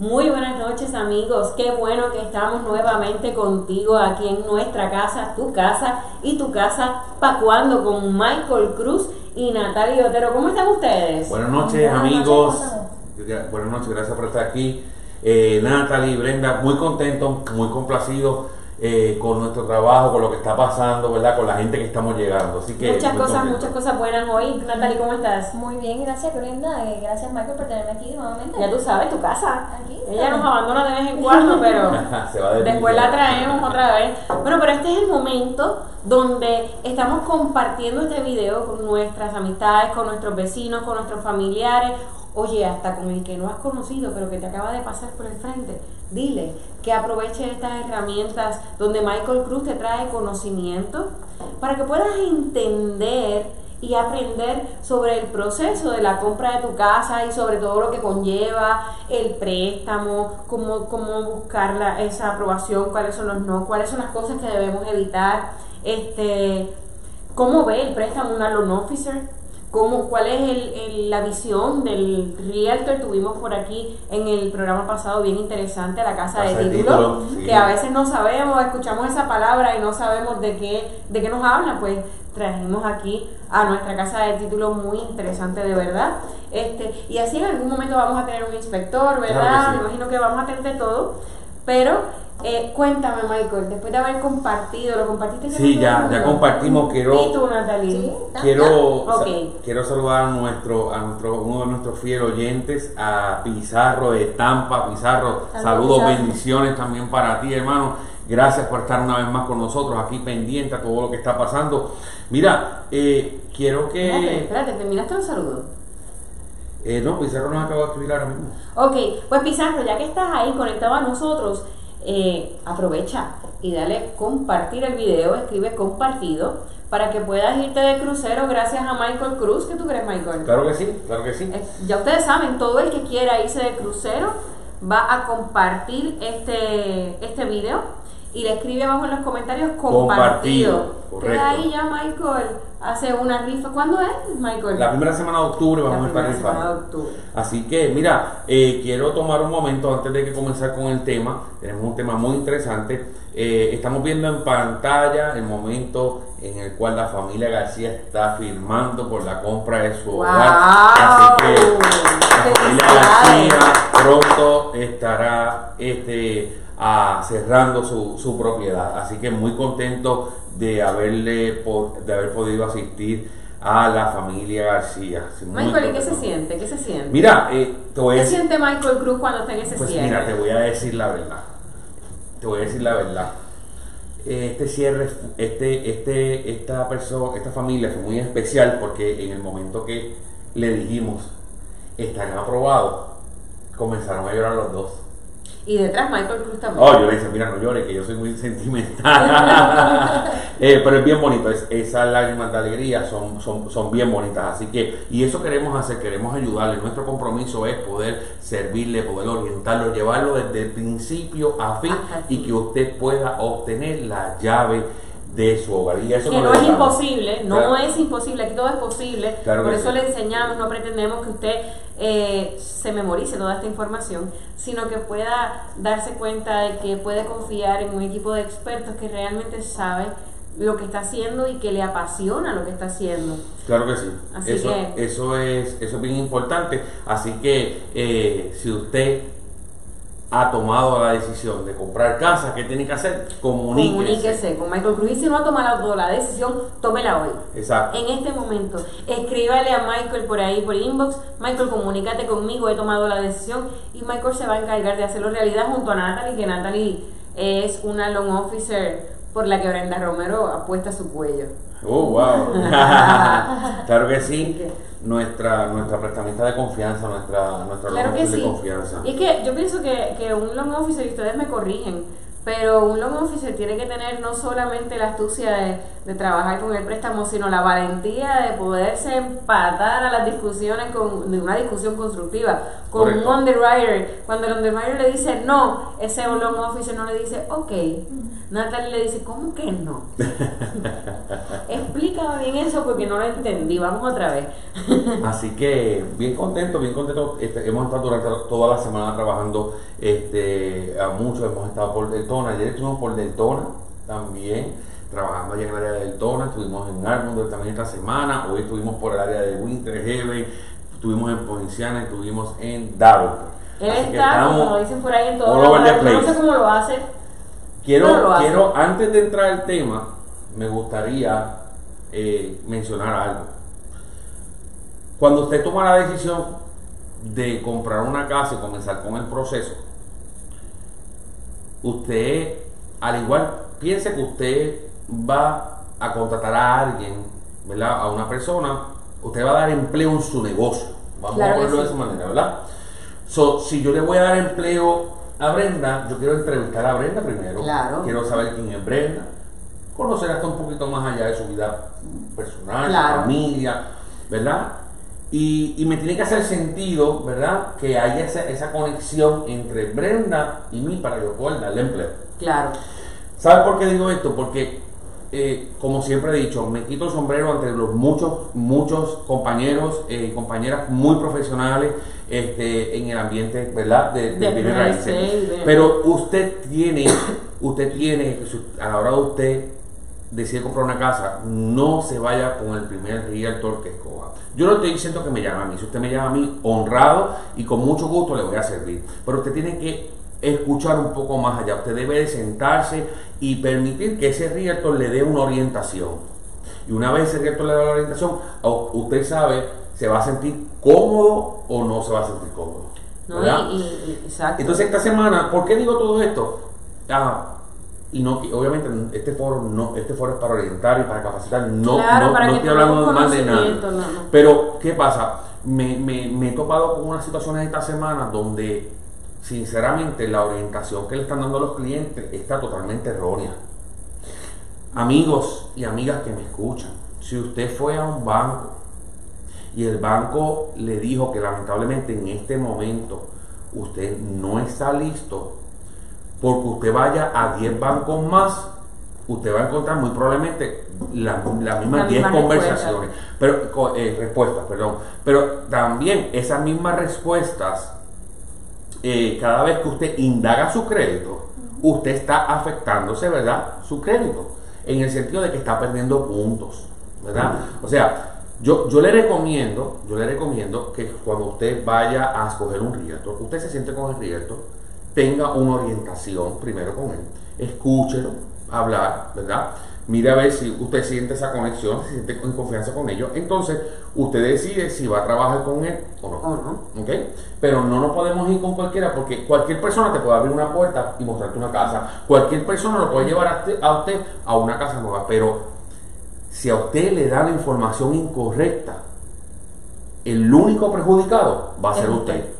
Muy buenas noches amigos, qué bueno que estamos nuevamente contigo aquí en nuestra casa, tu casa y tu casa, pa' cuando con Michael Cruz y Natalia Otero. ¿Cómo están ustedes? Buenas noches amigos, buenas noches, gracias por estar aquí. Eh, Natalie, Brenda, muy contento, muy complacido eh, con nuestro trabajo, con lo que está pasando, ¿verdad? Con la gente que estamos llegando. Así que muchas cosas, muchas cosas buenas hoy. Natalie, ¿cómo estás? Muy bien, gracias Brenda, eh, gracias Michael por tenerme aquí nuevamente. Ya tú sabes, tu casa. Aquí. Ella nos abandona de vez en cuando, pero Se va de después la traemos otra vez. Bueno, pero este es el momento donde estamos compartiendo este video con nuestras amistades, con nuestros vecinos, con nuestros familiares oye, hasta con el que no has conocido, pero que te acaba de pasar por el frente, dile que aproveche estas herramientas donde Michael Cruz te trae conocimiento para que puedas entender y aprender sobre el proceso de la compra de tu casa y sobre todo lo que conlleva el préstamo, cómo, cómo buscar la, esa aprobación, cuáles son los no, cuáles son las cosas que debemos evitar, este, cómo ve el préstamo una loan officer, cómo, cuál es el, la visión del realtor. Tuvimos por aquí en el programa pasado bien interesante la casa, de título, que a veces no sabemos, escuchamos esa palabra y no sabemos de qué, de qué nos habla, pues trajimos aquí a nuestra casa de título muy interesante de verdad. Este, y así en algún momento vamos a tener un inspector, ¿verdad? Me imagino que vamos a tener de todo, pero eh, cuéntame, Michael, después de haber compartido, ¿lo compartiste? Sí, ya, ya compartimos. Quiero, ¿Y tú, Natalie? quiero, quiero saludar a nuestro, a nuestro, uno de nuestros fieles oyentes, a Pizarro de Tampa. Pizarro, saludos, bendiciones también para ti, hermano. Gracias por estar una vez más con nosotros aquí pendiente a todo lo que está pasando. Mira, eh, quiero que. Espérate, espérate, ¿terminaste el saludo? Eh, no, Pizarro nos acaba de escribir ahora mismo. Ok, pues Pizarro, ya que estás ahí conectado a nosotros, eh, aprovecha y dale compartir el video, escribe compartido para que puedas irte de crucero gracias a Michael Cruz. ¿Qué tú crees, Michael? Claro que sí, claro que sí. Eh, ya ustedes saben, todo el que quiera irse de crucero va a compartir este, este video y le escribe abajo en los comentarios compartido. compartido ahí ya Michael hace una rifa. ¿Cuándo es, Michael? La primera semana de octubre vamos a estar rifando. Así que, mira, eh, quiero tomar un momento antes de que comenzar con el tema. Tenemos un tema muy interesante. Eh, estamos viendo en pantalla el momento en el cual la familia García está firmando por la compra de su hogar. Así que la familia García pronto estará este cerrando su, su, propiedad. Así que muy contento de haberle de haber podido asistir a la familia García. Michael, ¿y qué se siente? ¿Qué se siente? Mira, eh, ¿qué siente Michael Cruz cuando está en ese pues cierre? Mira, te voy a decir la verdad. Te voy a decir la verdad. Este cierre, este, este, esta persona, esta familia fue muy especial porque en el momento que le dijimos están aprobados, comenzaron a llorar los dos. Y detrás Michael Cruz también. Oh, yo le dije, mira, no llores, que yo soy muy sentimental. eh, pero es bien bonito, es, esas lágrimas de alegría son, son, son bien bonitas. Así que, y eso queremos hacer, queremos ayudarle. Nuestro compromiso es poder servirle, poder orientarlo, llevarlo desde el principio a fin y que usted pueda obtener la llave de su hogar. Y eso que no, es imposible, no es imposible, aquí todo es posible. Por eso le enseñamos, no pretendemos que usted eh, se memorice toda esta información, sino que pueda darse cuenta de que puede confiar en un equipo de expertos que realmente sabe lo que está haciendo y que le apasiona lo que está haciendo. Claro que sí. eso, eso, es, eso es bien importante. Así que eh, si usted ha tomado la decisión de comprar casa, ¿qué tiene que hacer? Comuníquese. Comuníquese con Michael Cruz. Si no ha tomado la decisión, tómela hoy. Exacto. En este momento, escríbale a Michael por ahí, por inbox. Michael, comunícate conmigo, he tomado la decisión. Y Michael se va a encargar de hacerlo realidad junto a Natalie, que Natalie es una loan officer por la que Brenda Romero apuesta su cuello. Oh, wow. claro que sí nuestra nuestra prestamista de confianza, nuestra, nuestra claro de confianza. Y es que yo pienso que, que un loan officer, y ustedes me corrigen, pero un loan officer tiene que tener no solamente la astucia de, de, trabajar con el préstamo, sino la valentía de poderse empatar a las discusiones con, de una discusión constructiva. Con un underwriter, cuando el underwriter le dice no, ese loan officer no le dice, ok. Natalie le dice, ¿cómo que no? Explícame bien eso porque no lo entendí. Vamos otra vez. Así que bien contento, bien contento. Este, hemos estado durante toda la semana trabajando este, a muchos. Hemos estado por Deltona. Ayer estuvimos por Deltona también trabajando allá en el área de Deltona, estuvimos en Armondale también esta semana, hoy estuvimos por el área de Winter Haven, estuvimos en Provinciana, estuvimos en Davenport. Él está, como dicen por ahí en todo no sé cómo lo hace. Quiero, quiero, antes de entrar al tema, me gustaría eh, mencionar algo. Cuando usted toma la decisión de comprar una casa y comenzar con el proceso, usted, al igual, piense que usted va a contratar a alguien, ¿verdad? A una persona, usted va a dar empleo en su negocio. Vamos a ponerlo de esa manera, ¿verdad? So, si yo le voy a dar empleo a Brenda, yo quiero entrevistar a Brenda primero. Claro. Quiero saber quién es Brenda. Conocer hasta un poquito más allá de su vida personal, su familia, ¿verdad? Y, y, me tiene que hacer sentido, ¿verdad? Que haya esa, esa conexión entre Brenda y mí para yo poder darle empleo. Claro. ¿Sabes por qué digo esto? Porque eh, como siempre he dicho, me quito el sombrero ante los muchos, muchos compañeros y eh, compañeras muy profesionales este, en el ambiente, ¿verdad? De, de, Pero usted tiene, usted tiene, a la hora de usted decide comprar una casa, no se vaya con el primer realtor que escoja. Yo no estoy diciendo que me llame a mí, si usted me llama a mí, honrado y con mucho gusto le voy a servir. Pero usted tiene que escuchar un poco más allá. Usted debe de sentarse y permitir que ese realtor le dé una orientación. Y una vez ese realtor le da la orientación, usted sabe, se va a sentir cómodo o no se va a sentir cómodo. Entonces esta semana, ¿por qué digo todo esto? Ah, y no obviamente este foro no este foro es para orientar y para capacitar no no, estoy hablando más de nada. pero qué pasa me, me, me he topado con unas situaciones esta semana donde sinceramente la orientación que le están dando a los clientes está totalmente errónea. Amigos y amigas que me escuchan, si usted fue a un banco y el banco le dijo que lamentablemente en este momento usted no está listo, porque usted vaya a 10 bancos más, usted va a encontrar muy probablemente las mismas 10 conversaciones, pero eh, respuestas, perdón, pero también esas mismas respuestas eh, cada vez que usted indaga su crédito, usted está afectándose, ¿verdad? Su crédito, en el sentido de que está perdiendo puntos, ¿verdad? O sea, yo, yo le recomiendo, yo le recomiendo que cuando usted vaya a escoger un realtor, usted se siente con el realtor, tenga una orientación primero con él, escúchelo hablar, ¿verdad? mire a ver si usted siente esa conexión, se siente en confianza con ellos. Entonces, usted decide si va a trabajar con él o no. Pero no nos podemos ir con cualquiera porque cualquier persona te puede abrir una puerta y mostrarte una casa. Cualquier persona lo puede llevar a usted a, una casa nueva. Pero si a usted le da la información incorrecta, el único perjudicado va a ser usted.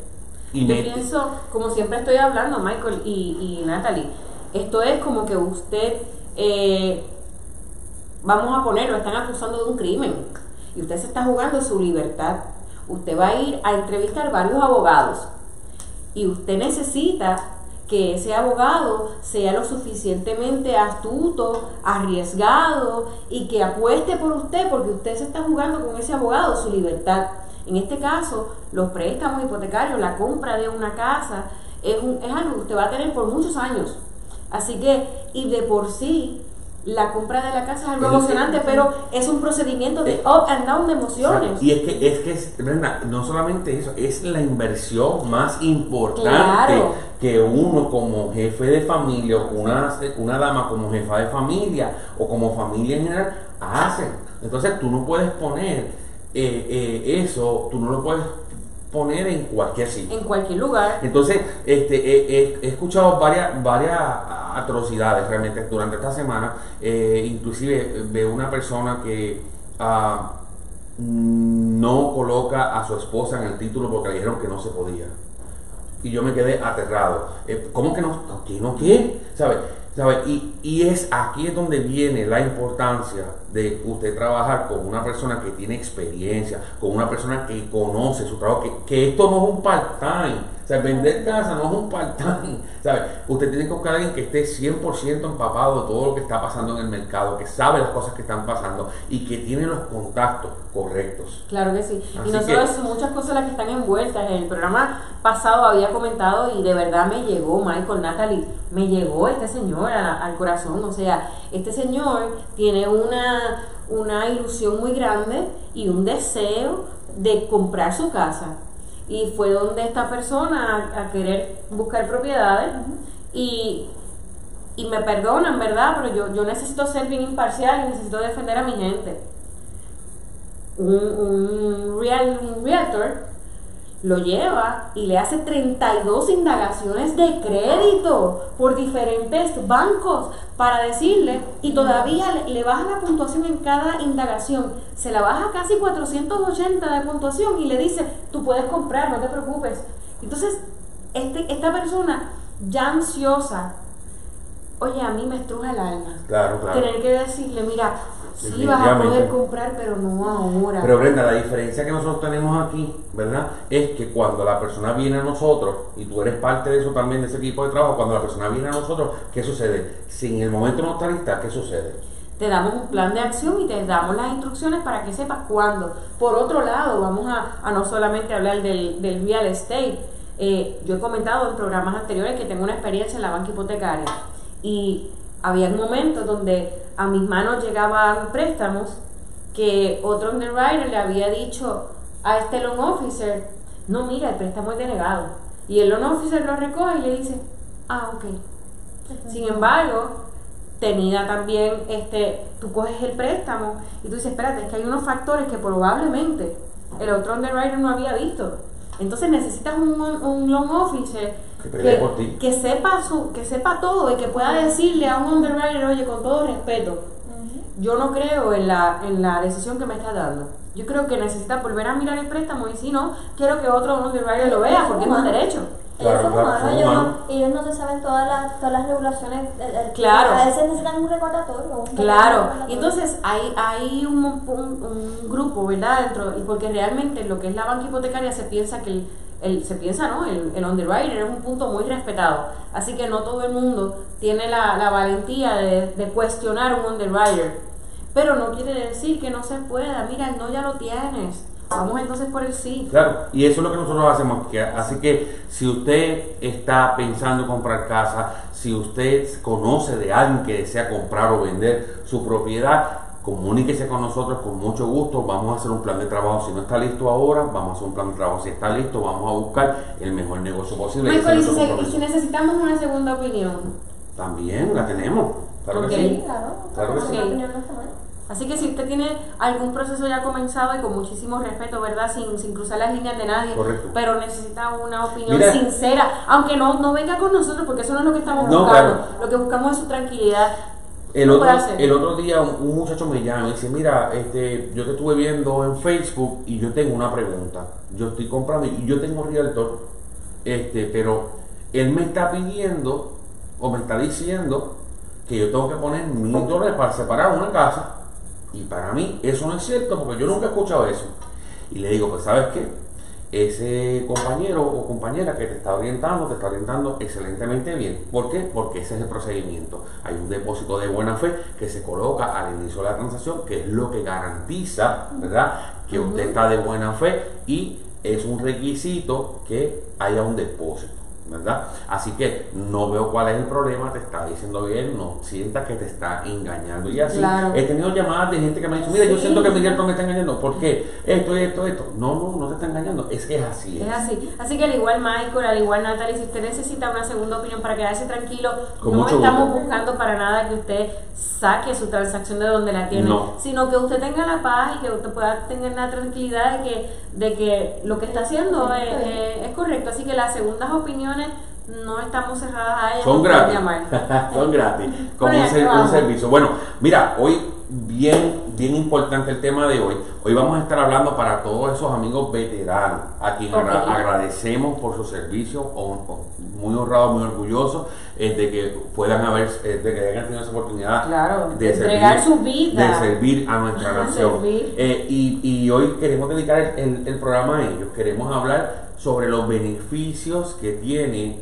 Y Yo pienso, como siempre estoy hablando, Michael y, y Natalie, esto es como que usted... Eh, vamos a ponerlo, están acusando de un crimen y usted se está jugando su libertad. Usted va a ir a entrevistar varios abogados y usted necesita que ese abogado sea lo suficientemente astuto, arriesgado y que apueste por usted porque usted se está jugando con ese abogado su libertad. En este caso, los préstamos hipotecarios, la compra de una casa, es, un, es algo que usted va a tener por muchos años. Así que, y de por sí, la compra de la casa es algo emocionante, pero es un procedimiento de up and down de emociones. Y es que, es que, Brenda, no solamente eso, es la inversión más importante que uno como jefe de familia o una, una dama como jefa de familia o como familia en general hacen. Entonces tú no puedes poner eh, eh, eso, tú no lo puedes poner en cualquier sitio. En cualquier lugar. Entonces, este, he, escuchado varias, varias atrocidades realmente durante esta semana. Eh, inclusive veo una persona que ah, no coloca a su esposa en el título porque le dijeron que no se podía. Y yo me quedé aterrado. ¿Cómo que no? ¿Qué no qué? ¿Sabe? ¿Sabe? Y, y es aquí es donde viene la importancia de usted trabajar con una persona que tiene experiencia, con una persona que conoce su trabajo, que, que esto no es un part-time. O sea, vender casa no es un part-time. Usted tiene que buscar a alguien que esté 100% empapado de todo lo que está pasando en el mercado, que sabe las cosas que están pasando y que tiene los contactos correctos. Claro que sí. y no solo eso, muchas cosas las que están envueltas. En el programa pasado había comentado y de verdad me llegó, Michael, Natalie, me llegó este señor al corazón. O sea, este señor tiene una, una ilusión muy grande y un deseo de comprar su casa. Y fue donde esta persona a, querer buscar propiedades y, y, me perdonan, ¿verdad? Pero yo, yo necesito ser bien imparcial y necesito defender a mi gente. Un, un, real, un realtor lo lleva y le hace 32 indagaciones de crédito por diferentes bancos para decirle, y todavía le, baja la puntuación en cada indagación, se la baja casi 480 de puntuación y le dice, tú puedes comprar, no te preocupes. Entonces, este, esta persona ya ansiosa, oye, a mí me estruja el alma. Claro, claro. Tener que decirle, mira, Sí, vas a poder comprar, pero no ahora. Pero Brenda, la diferencia que nosotros tenemos aquí, ¿verdad? Es que cuando la persona viene a nosotros, y tú eres parte de eso también, de ese equipo de trabajo, cuando la persona viene a nosotros, ¿qué sucede? Si en el momento no está lista, ¿qué sucede? Te damos un plan de acción y te damos las instrucciones para que sepas cuándo. Por otro lado, vamos a, no solamente hablar del, del real estate. Eh, yo he comentado en programas anteriores que tengo una experiencia en la banca hipotecaria y había momentos donde a mis manos llegaban préstamos que otro underwriter le había dicho a este loan officer, no mira, el préstamo es denegado. Y el loan officer lo recoge y le dice, ah, ok. Sin embargo, tenía también, este, tú coges el préstamo y tú dices, espérate, es que hay unos factores que probablemente el otro underwriter no había visto. Entonces necesitas un, un loan officer que, sepa su, que sepa todo y que pueda decirle a un underwriter, oye, con todo respeto, yo no creo en la, en la decisión que me está dando. Yo creo que necesita volver a mirar el préstamo y si no, quiero que otro underwriter lo vea porque es un derecho. Claro, claro, ellos, no, ellos, no, se saben todas las, todas las regulaciones. Claro. A veces necesitan un recordatorio. claro. Y entonces hay, hay un, un, un, grupo, ¿verdad? Dentro, y porque realmente lo que es la banca hipotecaria se piensa que el, el, se piensa, ¿no? El, el underwriter es un punto muy respetado. Así que no todo el mundo tiene la, la valentía de, de, cuestionar un underwriter. Pero no quiere decir que no se pueda. Mira, no ya lo tienes. Vamos entonces por el sí. Claro, y eso es lo que nosotros hacemos. así que si usted está pensando comprar casa, si usted conoce de alguien que desea comprar o vender su propiedad, comuníquese con nosotros con mucho gusto, vamos a hacer un plan de trabajo, si no está listo ahora, vamos a hacer un plan de trabajo, si está listo, vamos a buscar el mejor negocio posible. Michael, y, si, necesitamos una segunda opinión. También la tenemos, claro que sí. Claro, que sí. Así que si usted tiene algún proceso ya comenzado y con muchísimo respeto, ¿verdad? Sin, sin cruzar las líneas de nadie, pero necesita una opinión sincera, aunque no, no venga con nosotros, porque eso no es lo que estamos buscando. Lo que buscamos es su tranquilidad. El otro, el otro día un, muchacho me llama y dice, mira, este, yo te estuve viendo en Facebook y yo tengo una pregunta. Yo estoy comprando y yo tengo realtor, este, pero él me está pidiendo o me está diciendo que yo tengo que poner mil dólares para separar una casa. Y para mí eso no es cierto porque yo nunca he escuchado eso. Y le digo, pues sabes qué, ese compañero o compañera que te está orientando, te está orientando excelentemente bien. ¿Por qué? Porque ese es el procedimiento. Hay un depósito de buena fe que se coloca al inicio de la transacción, que es lo que garantiza, ¿verdad?, que usted está de buena fe y es un requisito que haya un depósito. ¿Verdad? Así que no veo cuál es el problema, te está diciendo bien, no sientas que te está engañando. Y así, he tenido llamadas de gente que me ha dicho, mira, yo siento que Miguel me está engañando, ¿por qué? Esto, esto, esto. No, no, no te está engañando, es que es así. Es, así. Así que al igual Michael, al igual Natalie, si usted necesita una segunda opinión para quedarse tranquilo, no estamos buscando para nada que usted saque su transacción de donde la tiene, sino que usted tenga la paz y que usted pueda tener la tranquilidad de que, de que lo que está haciendo es, es correcto. Así que las segundas opiniones no estamos cerradas a ellos. Son gratis. Son gratis. Como un, servicio. Bueno, mira, hoy bien, bien importante el tema de hoy. Hoy vamos a estar hablando para todos esos amigos veteranos, a quienes agradecemos por su servicio, muy honrados, muy orgullosos eh, de que puedan haber, eh, de que hayan tenido esa oportunidad de, entregar su vida, de servir a nuestra nación. Eh, y, y, hoy queremos dedicar el, el programa a ellos. Queremos hablar sobre los beneficios que tiene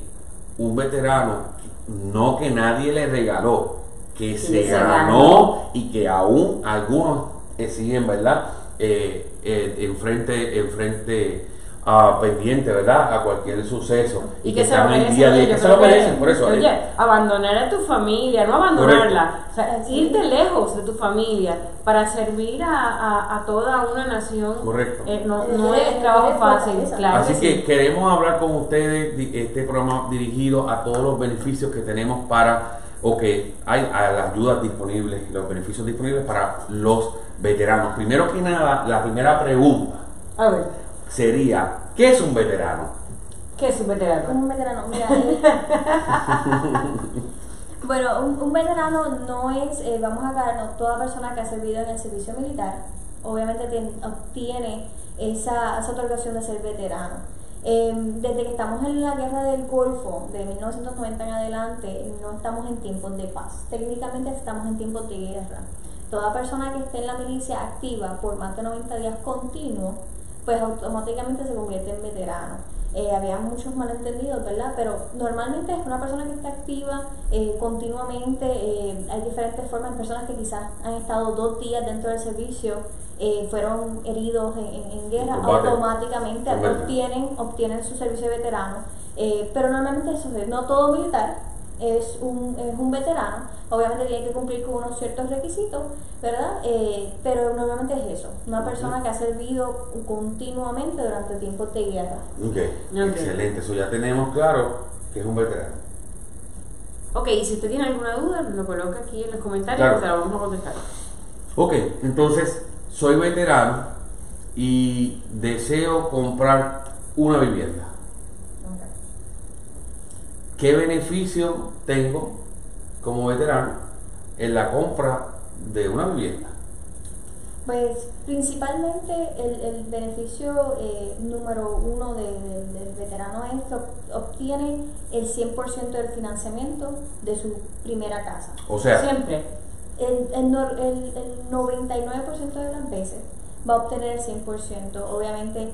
un veterano, no que nadie le regaló, que se, ganó, y que aún algunos siguen, ¿verdad? Eh, eh, enfrente, enfrente uh, pendiente, ¿verdad? A cualquier suceso. Y, que, se están en día que se lo merecen, por eso. Oye, abandonar a tu familia, no abandonarla, o sea, irte lejos de tu familia para servir a, a, toda una nación. Correcto. Eh, no, no es trabajo fácil, claro. Así que, queremos hablar con ustedes, este programa dirigido a todos los beneficios que tenemos para o que hay a las ayudas disponibles, los beneficios disponibles para los veteranos. Primero que nada, la primera pregunta. A ver sería, ¿qué es un veterano? ¿Qué es un veterano? Un veterano, mira. bueno, un, veterano no es, eh, vamos a aclararnos, toda persona que ha servido en el servicio militar, obviamente obtiene esa, esa otorgación de ser veterano. Em, desde que estamos en la guerra del Golfo, de 1990 en adelante, no estamos en tiempos de paz. Técnicamente estamos en tiempos de guerra. Toda persona que esté en la milicia activa por más de 90 días continuos pues automáticamente se convierte en veterano. Eh, había muchos malentendidos, ¿verdad? Pero normalmente es una persona que está activa eh, continuamente, eh, hay diferentes formas, personas que quizás han estado dos días dentro del servicio, fueron heridos en, guerra, automáticamente obtienen, obtienen su servicio de veterano, pero normalmente eso es, no todo militar, es un, es un veterano, obviamente tiene que cumplir con unos ciertos requisitos, ¿verdad? Eh, pero normalmente es eso, una persona que ha servido continuamente durante tiempos de guerra. Okay. excelente, eso ya tenemos claro que es un veterano. Ok, y si usted tiene alguna duda, lo coloca aquí en los comentarios porque la vamos a contestar. Ok, entonces soy veterano y deseo comprar una vivienda. ¿Qué beneficio tengo como veterano en la compra de una vivienda? Pues principalmente el, beneficio eh, número uno del veterano es que obtiene el 100% del financiamiento de su primera casa. O sea, siempre. El, el, el 99% de las veces va a obtener el 100%. Obviamente,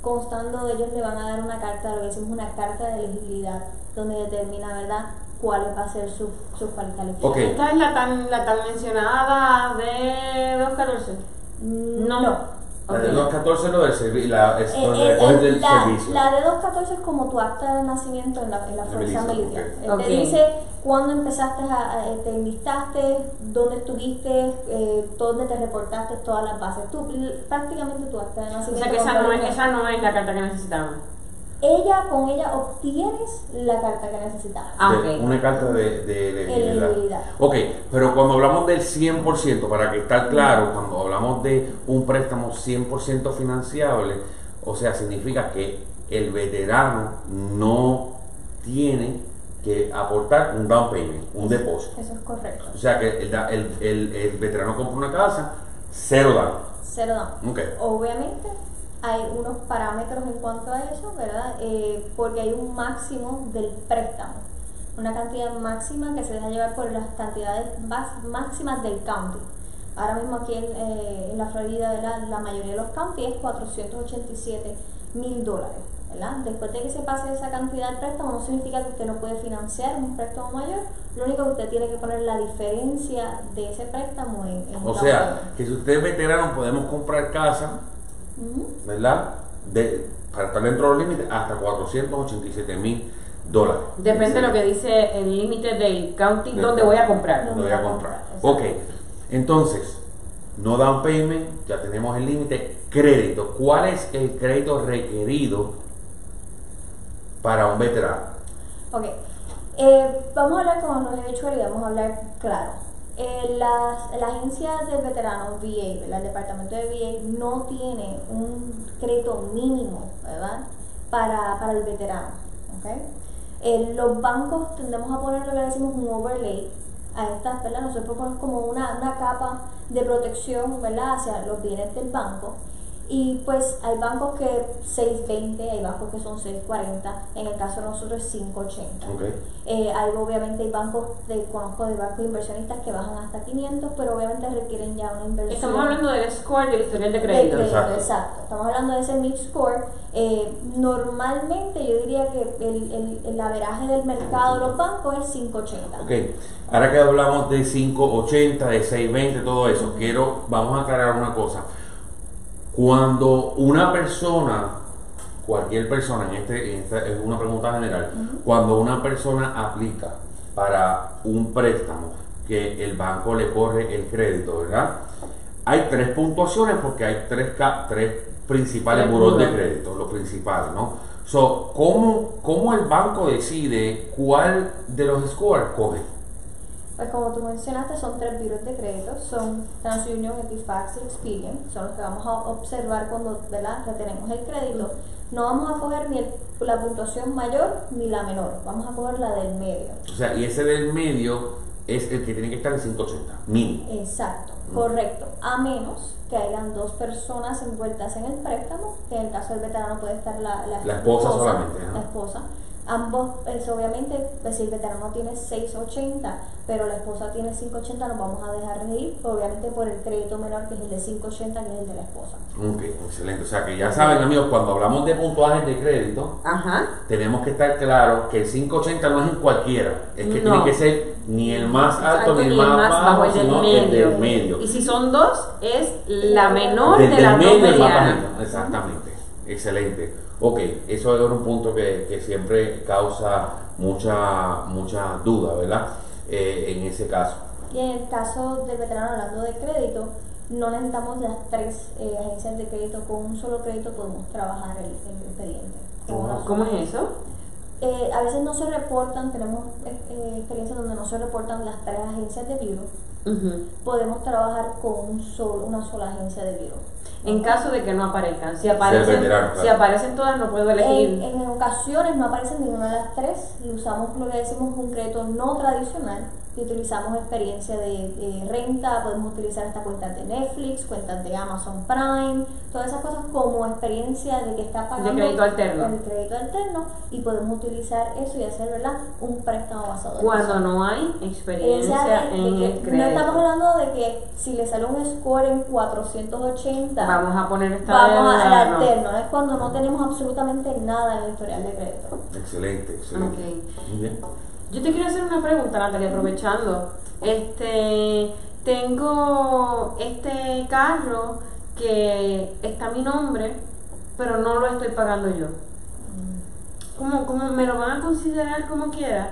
constando ellos le van a dar una carta, lo que decimos una carta de elegibilidad donde determina, ¿verdad?, cuál va a ser su, su calificación. ¿Esta es la tan, la tan mencionada de 214? Mm, no. no. La de 214 es lo del servicio, la, es eh, donde eh, el, la, servicio. La de 214 es como tu acta de nacimiento en la, en la fuerza militar. Te dice cuándo empezaste, a, te enlistaste, dónde estuviste, eh, dónde te reportaste, todas las bases. Tú, prácticamente tu acta de nacimiento. O sea que esa no, es, esa no es la carta que necesitamos ella con ella obtienes la carta que necesitas. Ah, Una carta de, de, Ok, pero cuando hablamos del 100%, para que estar claro, cuando hablamos de un préstamo 100% financiable, o sea, significa que el veterano no tiene que aportar un down payment, un depósito. Eso es correcto. O sea, que el, el, el, veterano compra una casa, cero down. Cero down. Okay. Obviamente hay unos parámetros en cuanto a eso, ¿verdad? Eh, porque hay un máximo del préstamo, una cantidad máxima que se deja llevar por las cantidades máximas del county. Ahora mismo aquí en, eh, la Florida, ¿verdad? la mayoría de los counties es 487 mil dólares. ¿verdad? Después de que se pase esa cantidad de préstamo, no significa que usted no puede financiar un préstamo mayor, lo único que usted tiene que poner la diferencia de ese préstamo en... en o sea, que si usted es veterano podemos comprar casa ¿verdad? De, para estar dentro de los límites, hasta 487 mil dólares. Depende de lo que dice el límite del county donde voy a comprar. Donde voy a comprar. Ok, entonces, no down payment, ya tenemos el límite. Crédito, ¿cuál es el crédito requerido para un veterano? Ok, eh, vamos a hablar como nos he dicho y vamos a hablar claro eh, las, la agencia del veterano VA, el departamento de VA, no tiene un crédito mínimo ¿verdad? Para, para el veterano. ¿okay? Eh, los bancos tendemos a poner lo que decimos un overlay a estas, ¿verdad? Nosotros ponemos como una, una capa de protección. Hacia los bienes del banco y pues hay bancos que 620, hay bancos que son 640, en el caso de nosotros es 580. Eh, hay obviamente hay bancos, de, conozco de bancos inversionistas que bajan hasta 500, pero obviamente requieren ya una inversión. Estamos hablando del score del historial de crédito. exacto. exacto. Estamos hablando de ese mid score. Eh, normalmente yo diría que el, el, el averaje del mercado de los bancos es 580. Ok, ahora que hablamos de 580, de 620, todo eso, quiero, vamos a aclarar una cosa cuando una persona, cualquier persona, en este, esta es una pregunta general, cuando una persona aplica para un préstamo que el banco le corre el crédito, ¿verdad? Hay tres puntuaciones porque hay tres, tres principales buros de crédito, los principales, ¿no? So, ¿cómo, ¿Cómo el banco decide cuál de los scores coge? Pues como tú mencionaste, son tres virus de crédito, son TransUnion, Equifax y Experian, son los que vamos a observar cuando ¿verdad? retenemos el crédito. No vamos a coger ni la puntuación mayor ni la menor, vamos a coger la del medio. O sea, y ese del medio es el que tiene que estar en 180, mínimo. Exacto, correcto. A menos que hayan dos personas envueltas en el préstamo, que en el caso del veterano puede estar la, la, esposa, solamente. La esposa ambos, pues, obviamente, pues, si el veterano tiene 680, pero la esposa tiene 580, nos vamos a dejar ir, obviamente por el crédito menor que es el de 580, que es el de la esposa. Ok, excelente. O sea que ya saben, amigos, cuando hablamos de puntuajes de crédito, tenemos que estar claros que el 580 no es en cualquiera, es que tiene que ser ni el más alto ni el más, bajo, sino el del medio. Y si son dos, es la menor de la medio dos Exactamente, excelente. Ok, eso es un punto que, siempre causa mucha, mucha duda, ¿verdad? Eh, en ese caso. Y en el caso del veterano hablando de crédito, no necesitamos las tres eh, agencias de crédito, con un solo crédito podemos trabajar el, expediente. ¿Cómo es eso? Eh, a veces no se reportan, tenemos experiencias donde no se reportan las tres agencias de virus. Podemos trabajar con un solo, una sola agencia de virus en caso de que no aparezcan. Si aparecen, si aparecen todas, no puedo elegir. En, ocasiones no aparecen ninguna de las tres y usamos lo que decimos un no tradicional y utilizamos experiencia de, renta, podemos utilizar esta cuentas de Netflix, cuentas de Amazon Prime, todas esas cosas como experiencia de que está pagando de crédito alterno. el crédito alterno y podemos utilizar eso y hacer ¿verdad? un préstamo basado en Cuando no hay experiencia en el crédito. No estamos hablando de que si le sale un score en 480, vamos a poner esta vamos al alterno, es cuando no tenemos absolutamente nada en el historial de crédito. Excelente, excelente. Muy bien. Yo te quiero hacer una pregunta, Natalia, aprovechando. Este, tengo este carro que está a mi nombre, pero no lo estoy pagando yo. ¿Cómo, cómo me lo van a considerar como quiera?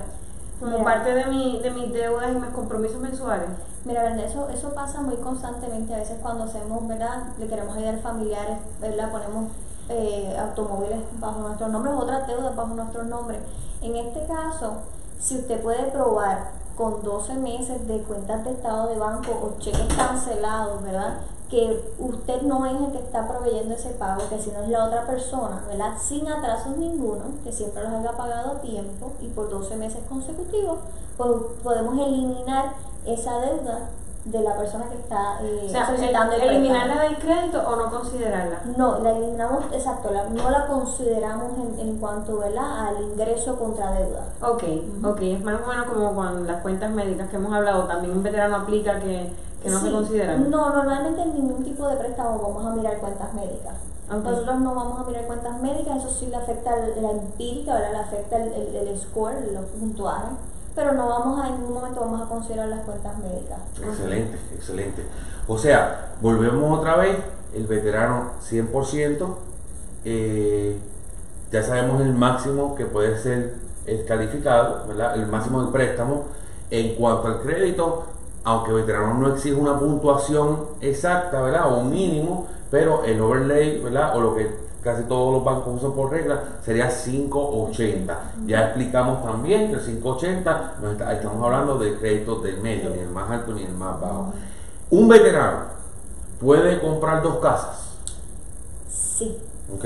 Como parte de, mi, de mis deudas y mis compromisos mensuales. Mira, eso, eso pasa muy constantemente. A veces cuando hacemos, ¿verdad? Le queremos ayudar familiares, ¿verdad? Ponemos eh, automóviles bajo nuestros nombres, otras deudas bajo nuestros nombres. En este caso, si usted puede probar con 12 meses de cuentas de estado de banco o cheques cancelados, ¿verdad? Que usted no es el que está proveyendo ese pago, que si no es la otra persona, ¿verdad? Sin atrasos ninguno, que siempre los haya pagado a tiempo y por 12 meses consecutivos, pues podemos eliminar esa deuda de la persona que está eh, solicitando el ¿Eliminarla del crédito o no considerarla? No, la eliminamos, exacto, no la consideramos en, en cuanto al ingreso contra deuda. Ok, ok, es más o menos como con las cuentas médicas que hemos hablado, también un veterano aplica que, que no se consideran. No, normalmente en ningún tipo de préstamo vamos a mirar cuentas médicas. Nosotros no vamos a mirar cuentas médicas, eso sí le afecta la empírica, le afecta el, el, el score, los puntuajes pero no vamos a en ningún momento vamos a considerar las cuentas médicas. Excelente, excelente. O sea, volvemos otra vez, el veterano 100%, eh, ya sabemos el máximo que puede ser el calificado, ¿verdad? el máximo del préstamo. En cuanto al crédito, aunque veterano no exige una puntuación exacta, ¿verdad? O un mínimo, pero el overlay, ¿verdad? O lo que casi todos los bancos usan por regla, sería 580. Ya explicamos también que el 580, estamos hablando de créditos del medio, ni el más alto ni el más bajo. Un veterano puede comprar dos casas. Sí. ¿Ok?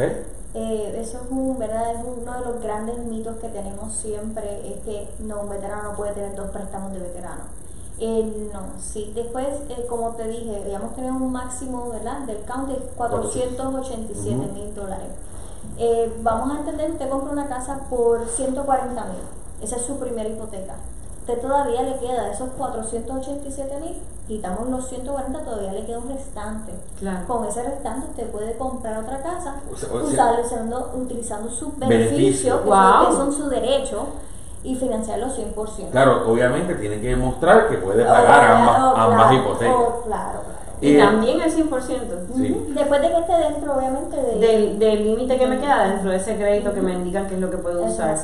Eh, eso es, un, ¿verdad? es uno de los grandes mitos que tenemos siempre, es que no, un veterano no puede tener dos préstamos de veterano. Eh, no, sí. Después, eh, como te dije, habíamos tenido un máximo ¿verdad? del count de 487 mil dólares. Eh, vamos a entender, usted compra una casa por 140 mil. Esa es su primera hipoteca. Usted todavía le queda de esos 487 mil, quitamos los 140, todavía le queda un restante. Con ese restante usted puede comprar otra casa usando, utilizando sus beneficios, que son su derecho y financiarlo 100%. Claro, obviamente tiene que demostrar que puede pagar ambas, hipotecas. claro, Y también el 100%. Después de que esté dentro, obviamente, del límite que me queda dentro de ese crédito que me indican que es lo que puedo usar.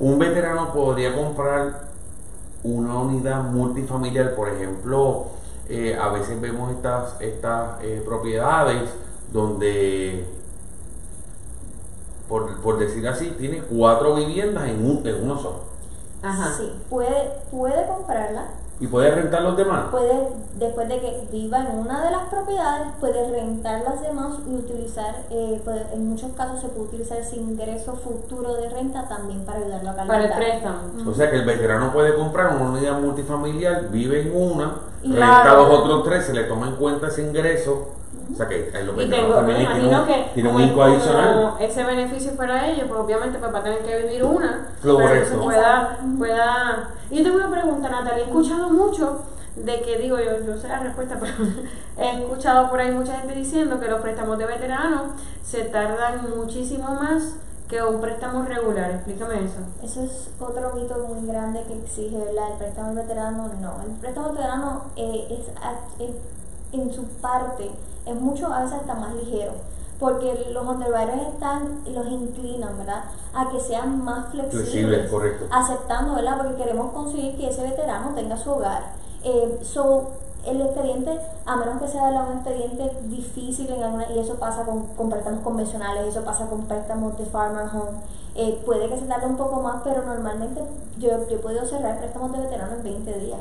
Un veterano podría comprar una unidad multifamiliar, por ejemplo, eh, a veces vemos estas, estas eh, propiedades donde por, decir así, tiene cuatro viviendas en, un, en uno solo. Ajá. Sí, puede, puede comprarla. ¿Y puede rentar los demás? Puede, después de que viva en una de las propiedades, puede rentar las demás y utilizar, eh, en muchos casos se puede utilizar ese ingreso futuro de renta también para ayudarlo a calificar. Para el préstamo. O sea que el veterano puede comprar una unidad multifamiliar, vive en una, renta los otros tres, se le toma en cuenta ese ingreso sea que lo y tengo, también me imagino que, tiene un adicional. ese beneficio para ellos, pues obviamente papá tiene que vivir una. para que se pueda, pueda. Y yo te voy a preguntar, Natalia, he escuchado mucho de que digo yo, yo sé la respuesta, pero he escuchado por ahí mucha gente diciendo que los préstamos de veteranos se tardan muchísimo más que un préstamo regular. Explícame eso. Eso es otro mito muy grande que exige ¿verdad? el préstamo de veterano. No, el préstamo de veterano eh, es, es en su parte es mucho a veces hasta más ligero porque los underwriters están los inclinan verdad a que sean más flexibles correcto. aceptando verdad porque queremos conseguir que ese veterano tenga su hogar. Eh, so el expediente, a menos que sea un expediente difícil en alguna, y eso pasa con, con, préstamos convencionales, eso pasa con préstamos de farmer home, eh, puede que se tarde un poco más, pero normalmente yo, yo he podido cerrar préstamos de veterano en 20 días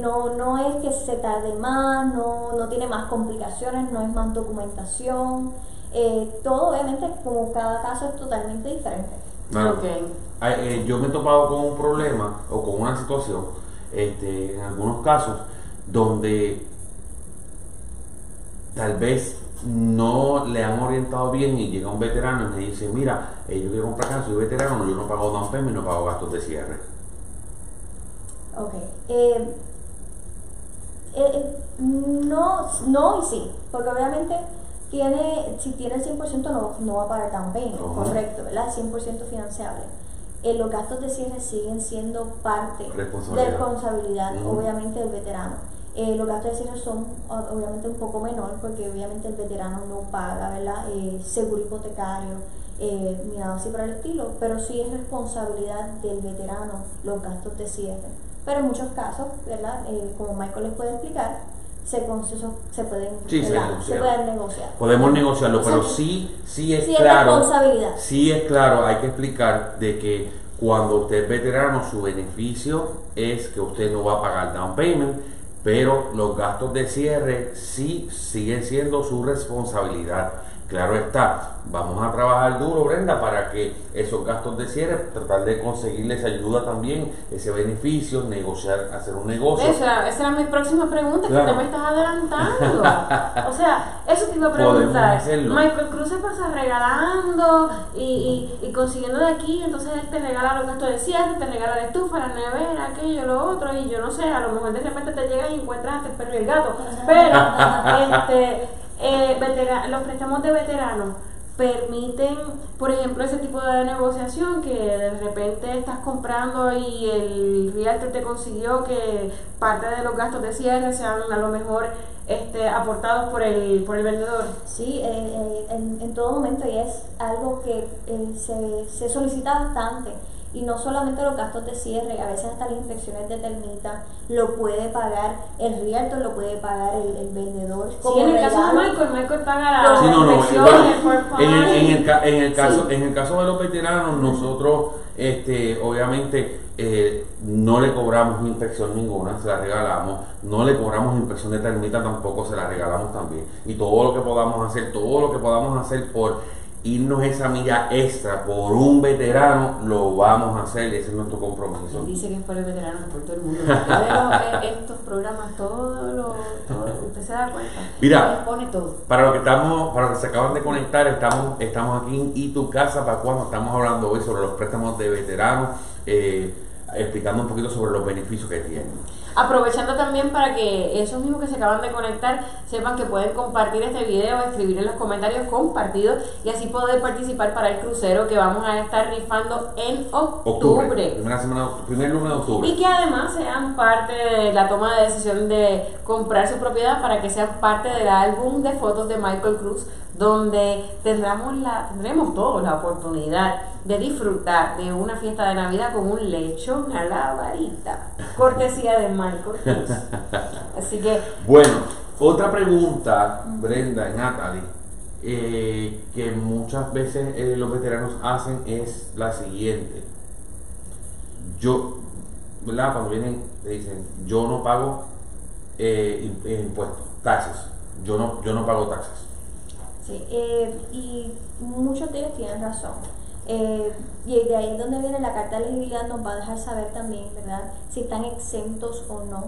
no, no es que se tarde más, no, no tiene más complicaciones, no es más documentación. Eh, todo obviamente como cada caso es totalmente diferente. Eh, yo me he topado con un problema o con una situación, este, en algunos casos, donde tal vez no le han orientado bien y llega un veterano y me dice, mira, eh, yo quiero comprar casa, soy veterano, yo no pago down payment y no pago gastos de cierre Ok. Eh, eh, eh, no, no y sí, porque obviamente tiene, si tiene el 100% no, no va a pagar tan bien, correcto, ¿verdad? 100% financiable. los gastos de cierre siguen siendo parte de responsabilidad, obviamente, del veterano. los gastos de cierre son obviamente un poco menor porque obviamente el veterano no paga ¿verdad? seguro hipotecario ni nada así por el estilo, pero sí es responsabilidad del veterano los gastos de cierre. Pero en muchos casos, ¿verdad? Eh, como Michael les puede explicar, se, se, pueden, sí, se, pueden negociar. Podemos negociarlo, pero sí, sí es claro. sí es claro, hay que explicar de que cuando usted es veterano, su beneficio es que usted no va a pagar down payment, pero los gastos de cierre sí siguen siendo su responsabilidad. Claro está, vamos a trabajar duro, Brenda, para que esos gastos de cierre, tratar de conseguirles ayuda también, ese beneficio, negociar, hacer un negocio. Esa, esa era mi próxima pregunta, que te me estás adelantando. o sea, eso te iba a preguntar. Michael Cruz se pasa regalando y, y, consiguiendo de aquí, entonces él te regala los gastos de cierre, te regala la estufa, la nevera, aquello, lo otro, y yo no sé, a lo mejor de repente te llegas y encuentras hasta el perro y el gato. Pero, este eh, los préstamos de veteranos permiten, por ejemplo, ese tipo de negociación que de repente estás comprando y el realtor te consiguió que parte de los gastos de cierre sean a lo mejor este, aportados por el, por el vendedor. Sí, eh, eh, en, en, todo momento y es algo que se, se solicita bastante y no solamente los gastos de cierre, a veces hasta las inspecciones de termita lo puede pagar el realtor, lo puede pagar el, vendedor. Sí, en el caso de Michael, Michael paga la sí, no, no, en, el, en, el, en, el caso, en el caso de los veteranos, nosotros este, obviamente eh, no le cobramos inspección ninguna, se la regalamos, no le cobramos inspección de termita tampoco, se la regalamos también. Y todo lo que podamos hacer, todo lo que podamos hacer por irnos esa milla extra por un veterano, lo vamos a hacer, ese es nuestro compromiso. Él dice que es por el veterano, por todo el mundo. Eh, estos programas, todo lo, usted se da cuenta. Mira, para los que estamos, para los que se acaban de conectar, estamos, estamos aquí en Y tu casa para cuando estamos hablando hoy sobre los préstamos de veteranos. Eh, explicando un poquito sobre los beneficios que tiene. Aprovechando también para que esos mismos que se acaban de conectar sepan que pueden compartir este video, escribir en los comentarios compartidos y así poder participar para el crucero que vamos a estar rifando en octubre. primera semana, primer lunes de octubre. Y que además sean parte de la toma de decisión de comprar su propiedad para que sean parte del álbum de fotos de Michael Cruz donde tendremos, la, tendremos todos la oportunidad de disfrutar de una fiesta de Navidad con un lechón a la varita, cortesía de Michael Así que... Bueno, otra pregunta, Brenda y Natalie, eh, que muchas veces eh, los veteranos hacen es la siguiente. Yo, ¿verdad? Cuando vienen, te dicen, yo no pago eh, impuestos, taxes. Yo no, yo no pago taxes Sí, eh, y muchos de ellos tienen razón. Eh, y de ahí es donde viene la carta de legibilidad, nos va a dejar saber también, ¿verdad? Si están exentos o no.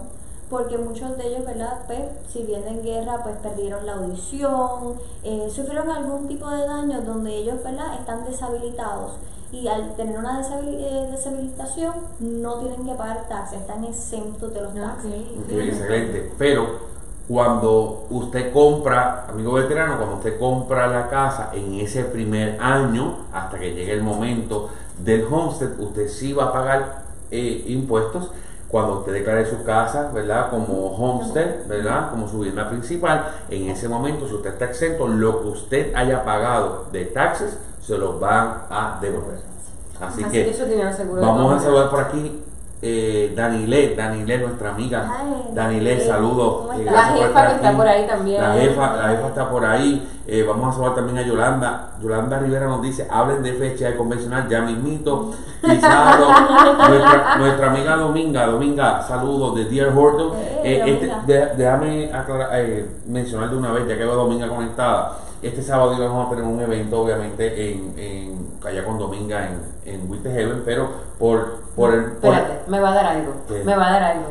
Porque muchos de ellos, ¿verdad? Pues, si vienen en guerra, pues perdieron la audición, eh, sufrieron algún tipo de daño donde ellos, ¿verdad? Están deshabilitados. Y al tener una deshabilitación, no tienen que pagar taxes, están exentos de los taxes. excelente. Pero cuando usted compra, amigo veterano, cuando usted compra la casa en ese primer año, hasta que llegue el momento del homestead, usted sí va a pagar eh, impuestos. Cuando usted declare su casa, ¿verdad? Como homestead, ¿verdad? Como su vivienda principal, en ese momento, si usted está exento, lo que usted haya pagado de taxes, se lo van a devolver. Así, que, vamos a saludar por aquí eh, Danile, Danile, nuestra amiga. Danile, saludos. Eh, la jefa que está por ahí también. La jefa, la jefa está por ahí. Eh, vamos a saludar también a Yolanda. Yolanda Rivera nos dice, hablen de fecha convencional, ya mismito. nuestra, nuestra amiga Dominga, Dominga, saludos de Dear Horton. Eh, este, déjame aclarar, mencionar de una vez, ya que veo a Dominga conectada. Este sábado íbamos a tener un evento, obviamente, en, en allá con Dominga en, en Heaven, pero por, por el. Espérate, me va a dar algo. Me va a dar algo.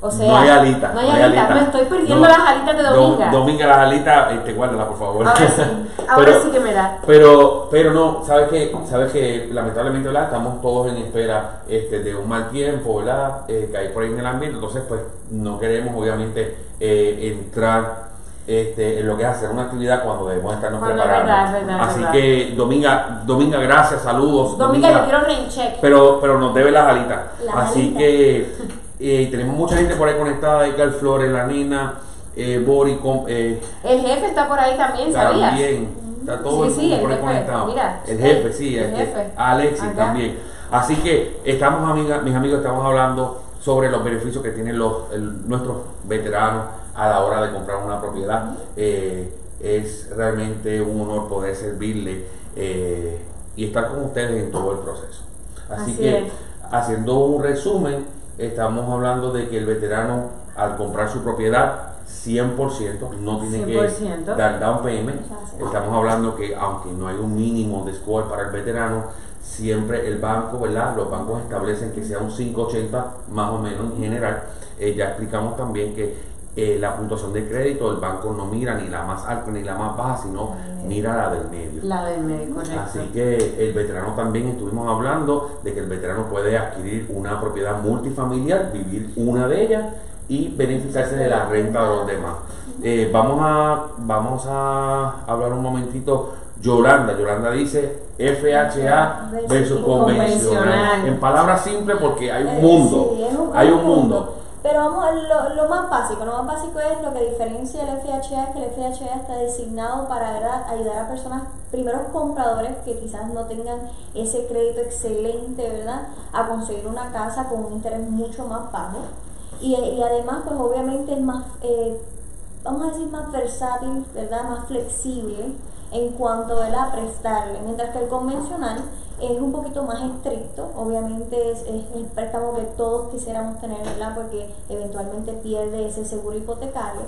O sea, no hay alitas. No hay alitas. Me estoy perdiendo las alitas de Dominga. Dominga, las alitas, este, guárdala, por favor. Ahora sí. Ahora sí que me da. Pero, pero no, sabes que, sabes que lamentablemente, ¿verdad? Estamos todos en espera este, de un mal tiempo, ¿verdad? Eh, que hay por ahí en el ambiente. Entonces, pues, no queremos, obviamente, eh, entrar este, en lo que es hacer una actividad cuando debemos estarnos preparando. Así que, Dominga, Dominga, gracias, saludos. Dominga, yo quiero rain Pero, pero nos debe las alitas. Así que eh, tenemos mucha gente por ahí conectada, Edgar Flores, la nina, eh, Bori, eh, el jefe está por ahí también, ¿sabías? También, está todo el mundo por ahí conectado. Mira, el jefe, sí, el jefe. Alexis también. Así que estamos, amigas, mis amigos, estamos hablando sobre los beneficios que tienen los, nuestros veteranos a la hora de comprar una propiedad. Eh, es realmente un honor poder servirle eh, y estar con ustedes en todo el proceso. Así, que, haciendo un resumen, estamos hablando de que el veterano al comprar su propiedad 100% no tiene que dar down payment. Estamos hablando que aunque no hay un mínimo de score para el veterano, siempre el banco, ¿verdad? Los bancos establecen que sea un 580 más o menos en general. Eh, ya explicamos también que eh, la puntuación de crédito, el banco no mira ni la más alta ni la más baja, sino mira la del medio. La del medio, correcto. Así que el veterano también estuvimos hablando de que el veterano puede adquirir una propiedad multifamiliar, vivir una de ellas y beneficiarse de la renta de los demás. Eh, vamos, a, vamos a hablar un momentito. Yolanda, Yolanda dice FHA versus convencional. En palabras simples porque hay un eh, mundo. hay un mundo. Pero vamos, lo, lo, más básico, lo más básico es lo que diferencia el FHA, es que el FHA está designado para ayudar a personas, primeros compradores que quizás no tengan ese crédito excelente, ¿verdad? A conseguir una casa con un interés mucho más bajo. Y, y además, pues obviamente es más, eh, vamos a decir, más versátil, ¿verdad? Más flexible en cuanto a prestarle, mientras que el convencional es un poquito más estricto, obviamente es, el préstamo que todos quisiéramos tener, ¿verdad? Porque eventualmente pierde ese seguro hipotecario.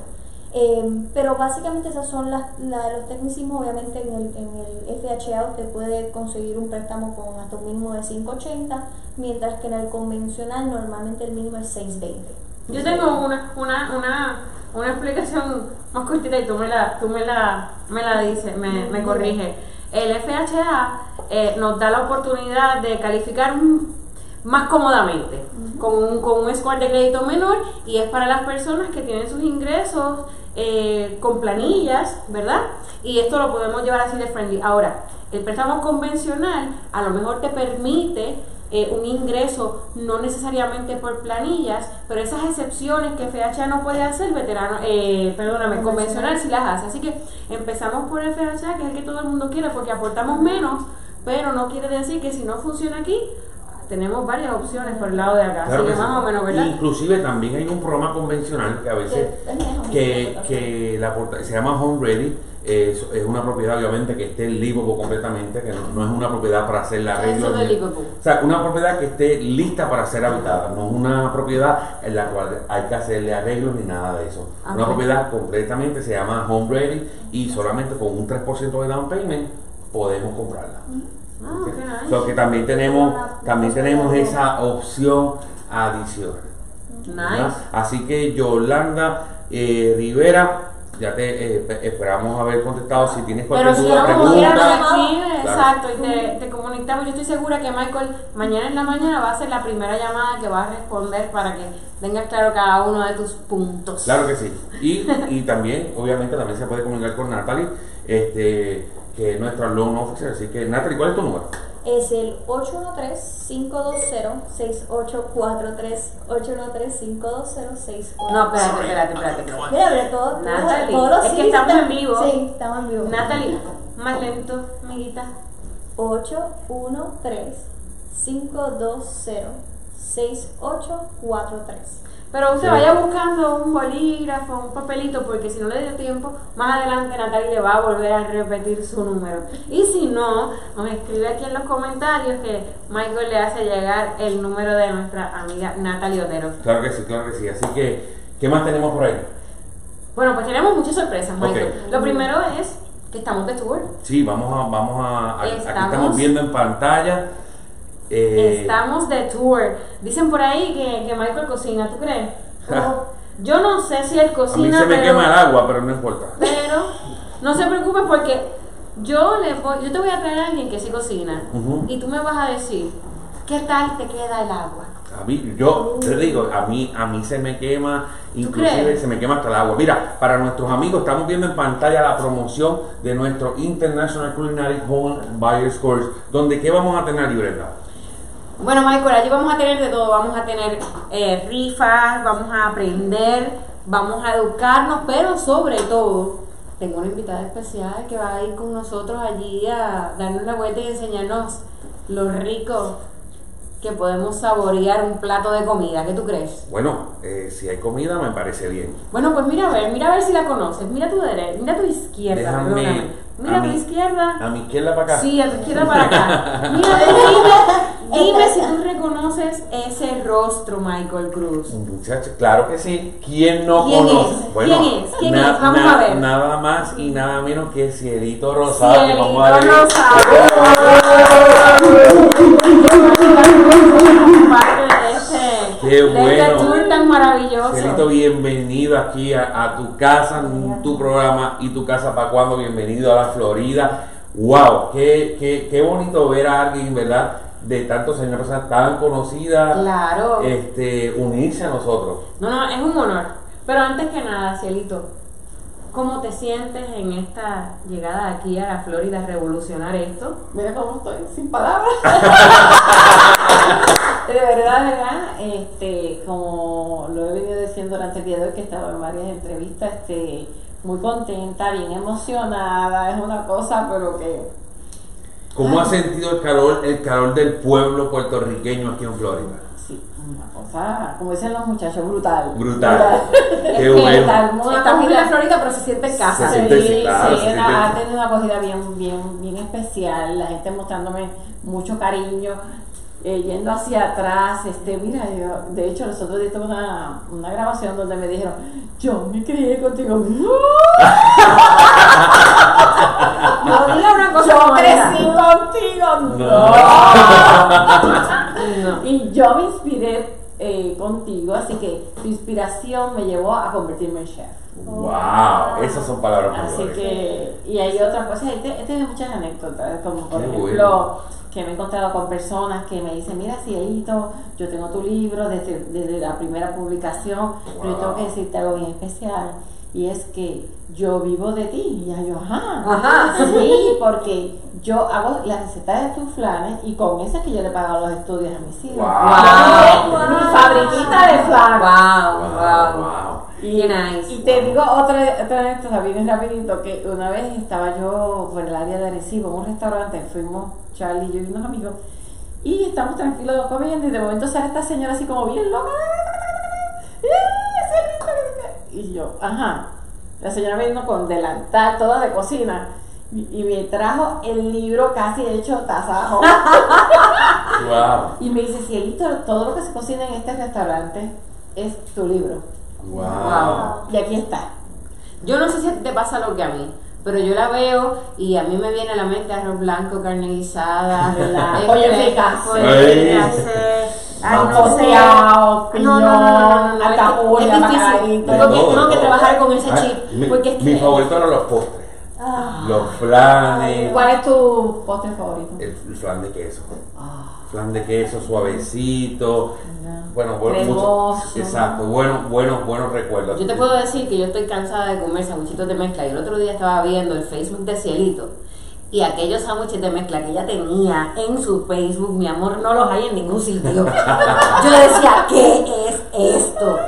Em, pero básicamente esos son las, los tecnicismos. Obviamente en el, en el FHA usted puede conseguir un préstamo con hasta un mínimo de 580, mientras que en el convencional normalmente el mínimo es 620. Yo tengo una, una, una, una explicación más cortita y tú me la, tú me la, me la dices, me, me corrige. El FHA eh, nos da la oportunidad de calificar más cómodamente, con, un, con un score de crédito menor y es para las personas que tienen sus ingresos eh, con planillas, ¿verdad? Y esto lo podemos llevar así de friendly. Ahora, el préstamo convencional a lo mejor te permite eh, un ingreso no necesariamente por planillas, pero esas excepciones que FHA no puede hacer, veterano, eh, perdóname, convencional sí las hace. Así que empezamos por FHA, que es el que todo el mundo quiere, porque aportamos menos, pero no quiere decir que si no funciona aquí, tenemos varias opciones por el lado de acá. Así que, más o menos, ¿verdad? Inclusive también hay un programa convencional que a veces que, que la, se llama Home Ready. Es, es, una propiedad obviamente que esté livable completamente, que no, es una propiedad para hacer la arreglo. O sea, una propiedad que esté lista para ser habitada, no es una propiedad en la cual hay que hacerle arreglos ni nada de eso. Una propiedad completamente se llama Home Ready y solamente con un 3% de down payment podemos comprarla. Ah, que también tenemos, también tenemos esa opción adicional. Así que Yolanda eh, Rivera, ya te eh, esperamos haber contestado si tienes cualquier duda, pregunta. Exacto, y te, te, comunicamos. Yo estoy segura que Michael mañana en la mañana va a ser la primera llamada que va a responder para que tengas claro cada uno de tus puntos. Claro que sí. Y, y también, obviamente, también se puede comunicar con Natalie. Este, que es nuestro loan officer. Así que, Natalie, ¿cuál es tu número? Es el 813-520-6843. 813-520-6843. No, espérate, espérate, espérate. Mira, todo, Natalie, todos es que estamos en vivo. Sí, estamos en vivo. Natalie, más lento, amiguita. 813-520-6843. Pero usted vaya buscando un bolígrafo, un papelito, porque si no le dio tiempo, más adelante Natalie le va a volver a repetir su número. Y si no, nos escribe aquí en los comentarios que Michael le hace llegar el número de nuestra amiga Natalie Otero. Claro que sí, claro que sí. Así que, ¿qué más tenemos por ahí? Bueno, pues tenemos muchas sorpresas, Michael. Lo primero es que estamos de tour. Sí, vamos a, vamos a, aquí estamos viendo en pantalla eh, Estamos de tour. Dicen por ahí que, que Michael cocina, ¿tú crees? yo no sé si él cocina. A mí se me quema el agua, pero no importa. Pero no se preocupe porque yo, le yo te voy a traer a alguien que sí cocina y tú me vas a decir qué tal te queda el agua. A mí, yo te digo, a mí, a mí se me quema, inclusive se me quema hasta el agua. Mira, para nuestros amigos, estamos viendo en pantalla la promoción de nuestro International Culinary Home Buyers Course, donde ¿qué vamos a tener, Libreta? Bueno, Michael, allí vamos a tener de todo. Vamos a tener eh, rifas, vamos a aprender, vamos a educarnos, pero sobre todo, tengo una invitada especial que va a ir con nosotros allí a darnos la vuelta y enseñarnos lo rico que podemos saborear un plato de comida. ¿Qué tú crees? Bueno, eh, si hay comida me parece bien. Bueno, pues mira a ver, mira a ver si la conoces. Mira tu derecha, mira tu izquierda. Déjame, Mira a, tu izquierda. A mi izquierda para acá. Sí, a tu izquierda para acá. Mira, dime, dime si tú reconoces ese rostro, Michael Cruz. Muchacho, claro que sí. ¿Quién no ¿Quién conoce? Es? Bueno, ¿Quién es? ¿Quién es? Vamos a ver. Nada más y nada menos que Cielito Rosado. Cielito vamos a ver. Rosado. Qué bueno. Este tour tan maravilloso. Cielito, bienvenido aquí a, a tu casa, tu programa y tu casa para cuando. Bienvenido a la Florida. ¡Wow! Qué, qué, qué bonito ver a alguien, ¿verdad? De tantos años, personas tan conocida, claro. este, unirse a nosotros. No, no, es un honor. Pero antes que nada, Cielito, ¿cómo te sientes en esta llegada aquí a la Florida a revolucionar esto? Mira cómo estoy, sin palabras. de verdad, de verdad, este, como lo he venido diciendo durante el día de hoy, que he estado en varias entrevistas, este, muy contenta, bien emocionada, es una cosa, pero que... ¿Cómo ha sentido el calor, el calor del pueblo puertorriqueño aquí en Florida? Sí, una cosa, como dicen los muchachos, brutal. Brutal. Qué bueno. Estamos en la Florida, pero se siente en casa. Se siente, sí, claro, sí, se ha tenido una acogida bien, bien, bien especial, la gente mostrándome mucho cariño. eh, yendo hacia atrás, este, mira, yo, de hecho nosotros hicimos una, una grabación donde me dijeron, yo me crié contigo. No, diga una cosa yo crecí contigo. No. Y yo me inspiré eh, contigo, así que tu inspiración me llevó a convertirme en chef. Wow, esas son palabras Así que, y hay otras cosas, he, te- he tenido muchas anécdotas, como por Qué ejemplo, bueno. que me he encontrado con personas que me dicen, mira Cielito, yo tengo tu libro desde, desde la primera publicación, pero yo tengo que Wow. decirte algo bien especial, y es que yo vivo de ti, y ya yo, ajá, Ajá. sí, porque yo hago las recetas de tus flanes, y con esas que yo le he pagado los estudios a mis hijos. Wow. Tengo Mi fabriquita de flanes. Wow, Wow, wow. wow. Y, nice. y te digo otra, otra anécdota bien rapidito, que una vez estaba yo por el área de Arecibo, en un restaurante, fuimos Charlie, yo y unos amigos, y estamos tranquilos comiendo, y de momento sale esta señora así como bien loca, y yo, ajá, la señora vino con delantal, toda de cocina, y, y me trajo el libro casi hecho tasajo, Wow. y me dice, Cielito, todo lo que se cocina en este restaurante es tu libro, Wow. y aquí está. Yo no sé si te pasa lo que a mí, pero yo la veo y a mí me viene a la mente arroz blanco, carne guisada, ¿Verdad? este, Mancoseado, No, no, no, bacalaíto. Tengo tengo que trabajar con ese Ah, chip, mi, porque es mi que favorito eran los postres. Ah, Los flanes. ¿Cuál es tu postre favorito? El, el flan de queso. Ah, Flan de queso suavecito. Bueno, bueno, mucho. Exacto, buenos, buenos, buenos recuerdos. Yo te puedo decir que yo estoy cansada de comer sándwichitos de mezcla. Y el otro día estaba viendo el Facebook de Cielito. Y aquellos sándwiches de mezcla que ella tenía en su Facebook, mi amor, no los hay en ningún sitio. Yo decía, ¿qué es esto?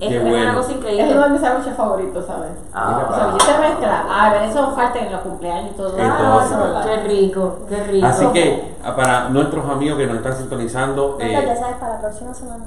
Es Qué es una bueno. cosa es increíble. uno de mis sándwiches favoritos, ¿sabes? Mira O sea, mezcla. A ver, eso falta en los cumpleaños y todo. En Ah, es. Qué rico, qué rico. Así que, ah, para nuestros amigos que nos están sintonizando, Nata, ya eh, sabes, para la próxima semana.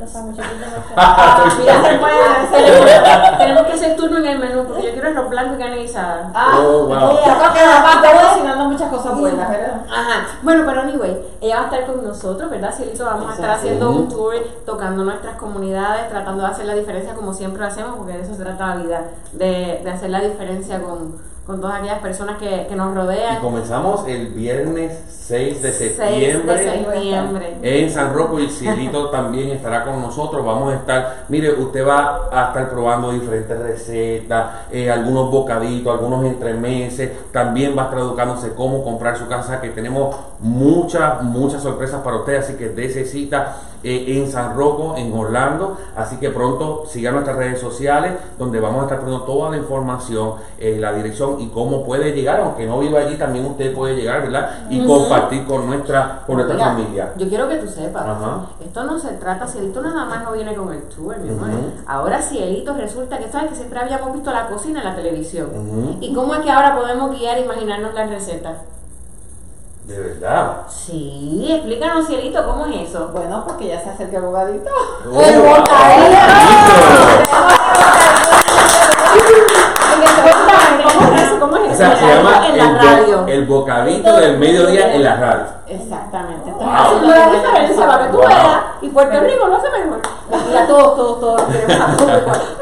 Los de. Mira, se puede hacer- tenemos que hacer turno en el menú porque yo quiero arroz blanco y carne guisada. Ah, Oh, wow. está cocinando muchas cosas buenas, ¿verdad? Ajá. Bueno, pero anyway, ella va a estar con nosotros, ¿verdad, Cielito? Vamos a estar haciendo un tour, tocando nuestras comunidades, tratando de hacer la diferencia como siempre lo hacemos, porque de eso se trata la vida, de, de hacer la diferencia con, con todas aquellas personas que, que nos y rodean. comenzamos el viernes 6 de 6 septiembre. de septiembre. En San Rocco y Cielito también estará con nosotros. Vamos a estar, mire, usted va a estar probando diferentes recetas, eh, algunos bocaditos, algunos entremeses. También va a estar educándose cómo comprar su casa, que tenemos muchas, muchas sorpresas para usted. Así que dése cita eh, en San Rocco, en Orlando. Así que pronto siga nuestras redes sociales, donde vamos a estar poniendo toda la información, eh, la dirección y cómo puede llegar. Aunque no viva allí, también usted puede llegar, ¿verdad? Y compartir con nuestra, con nuestra Mira, familia. Yo quiero que tú sepas, Ajá. esto no se trata, Cielito nada más no viene con el tour, mi amor. Ahora Cielito resulta que sabes que siempre habíamos visto la cocina en la televisión. ¿Y cómo es que ahora podemos guiar e imaginarnos las recetas? De verdad. Sí, explícanos, Cielito, ¿cómo es eso? Bueno, porque ya se acerca el bogadito. Oh, ¡El. Cuéntame, ¿cómo es O sea, se llama en el, la bo- radio. el bocadito del mediodía en la radio. Exactamente. Esto Wow. Haciendo la diferencia para que tú Wow. veas. Y Puerto Rico lo hace mejor. Mira, todos, todos, todos.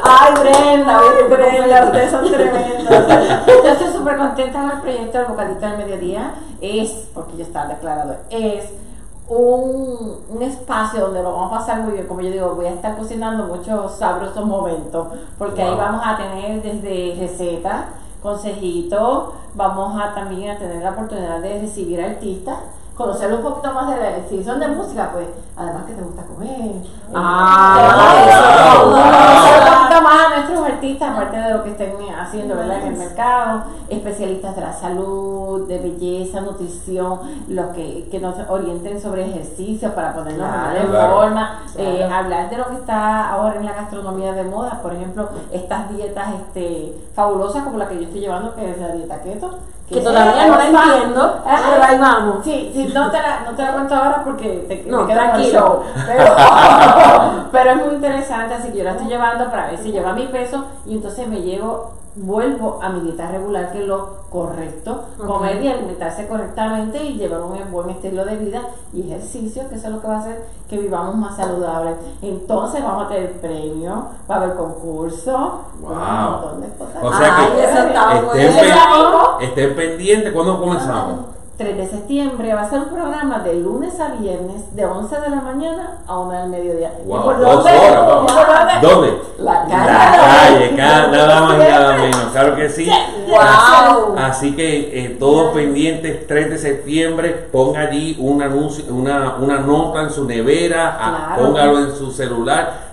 Ay, Brenda, ay, Brenda, ustedes son tremendos. Yo estoy súper contenta con el proyecto del Bocadito del Mediodía. Es, porque ya está declarado, es un, un espacio donde lo vamos a pasar muy bien. Como yo digo, voy a estar cocinando muchos sabrosos momentos, porque ahí Wow. vamos a tener desde recetas, consejitos, vamos a también a tener la oportunidad de recibir artistas conocer un poquito más de la si son de música pues además que te gusta comer Ah, wow, conocer wow. un poquito más a nuestros artistas aparte de lo que estén haciendo ¿verdad? en el mercado especialistas de la salud de belleza nutrición los que, que nos orienten sobre ejercicios para ponernos Claro, en claro. forma eh, hablar de lo que está ahora en la gastronomía de moda por ejemplo estas dietas este fabulosas como la que yo estoy llevando que es la dieta keto Que todavía no la entiendo, Ah, pero ahí vamos. Sí, sí, no te la, no te la cuento ahora porque te, No, te queda el show. Pero, pero es muy interesante, así que yo la estoy llevando para ver si lleva mi peso y entonces me llevo vuelvo a mi dieta regular, que es lo correcto, comer y alimentarse correctamente y llevar un buen estilo de vida y ejercicio, que eso es lo que va a hacer que vivamos más saludables. Entonces vamos a tener premio, va a haber concurso, wow. un montón de cosas. O sea que estén, estén pendientes cuando comenzamos. 3 de septiembre va a ser un programa de lunes a viernes de 11 de la mañana a 1 del mediodía. Wow, por dónde? Horas, ¿Dónde? La calle. La calle, nada más y nada menos. Claro que sí. Wow. Así que eh, todos pendientes, 3 de septiembre, ponga allí un anuncio, una, una nota en su nevera, póngalo en su celular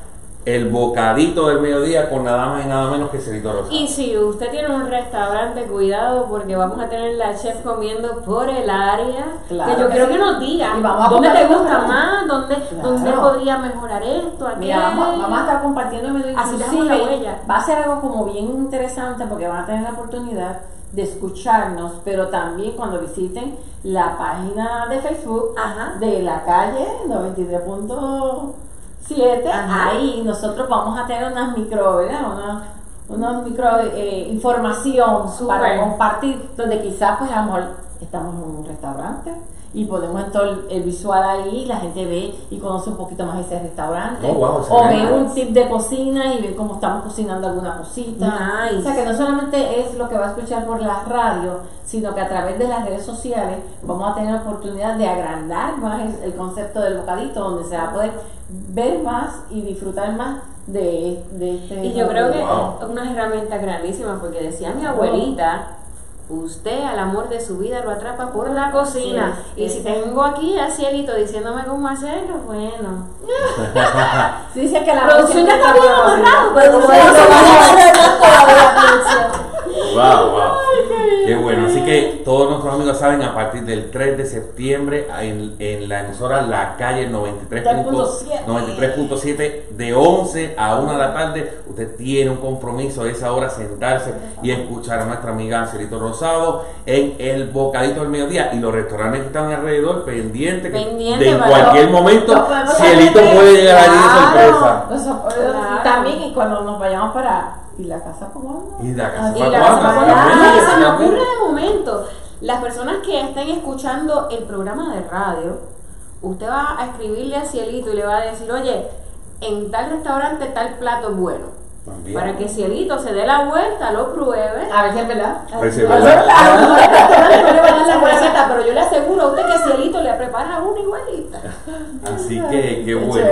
el bocadito del mediodía con nada más y nada menos que Celito Rosado. Y si usted tiene un restaurante, cuidado porque vamos a tener la chef comiendo por el área. que yo quiero que nos diga dónde te gusta más, dónde, dónde podría mejorar esto, vamos, a estar compartiendo Así la huella. Va a ser algo como bien interesante porque van a tener la oportunidad de escucharnos, pero también cuando visiten la página de Facebook de la calle 93. 7, ahí nosotros vamos a tener unas micro, ¿verdad? Una, micro eh, información para compartir, donde quizás pues a lo mejor estamos en un restaurante y podemos entrar el visual ahí, la gente ve y conoce un poquito más ese restaurante. Oh, o ve un tip de cocina y ve cómo estamos cocinando alguna cosita. O sea que no solamente es lo que va a escuchar por la radio, sino que a través de las redes sociales vamos a tener la oportunidad de agrandar más el, concepto del bocadito, donde se va a poder ver más y disfrutar más de, este. Y yo creo que es una herramienta grandísima, porque decía mi abuelita usted al amor de su vida lo atrapa por la cocina. y si tengo aquí a Cielito diciéndome cómo hacerlo, bueno. dice que la producción ya está bien amarrado, pero Wow, wow. Qué bueno. Así que todos nuestros amigos saben, a partir del 3 de septiembre, en, en la emisora La Calle 93.7, de 11 a 1 de la tarde, usted tiene un compromiso a esa hora sentarse y escuchar a nuestra amiga Celito Rosado en el Bocadito del Mediodía y los restaurantes que están alrededor pendientes que de en cualquier momento Celito puede llegar allí de sorpresa. También y cuando nos vayamos para ¿Y la casa cubana? ¿Y la casa cubana? Se me ocurre de momento. Las personas que estén escuchando el programa de radio, usted va a escribirle a Cielito y le va a decir, oye, en tal restaurante tal plato es bueno para que Cielito se dé la vuelta, lo pruebe. A ver si es verdad. A ver si es verdad. Pero yo le aseguro a usted que Cielito le prepara una igualita. Así que qué bueno.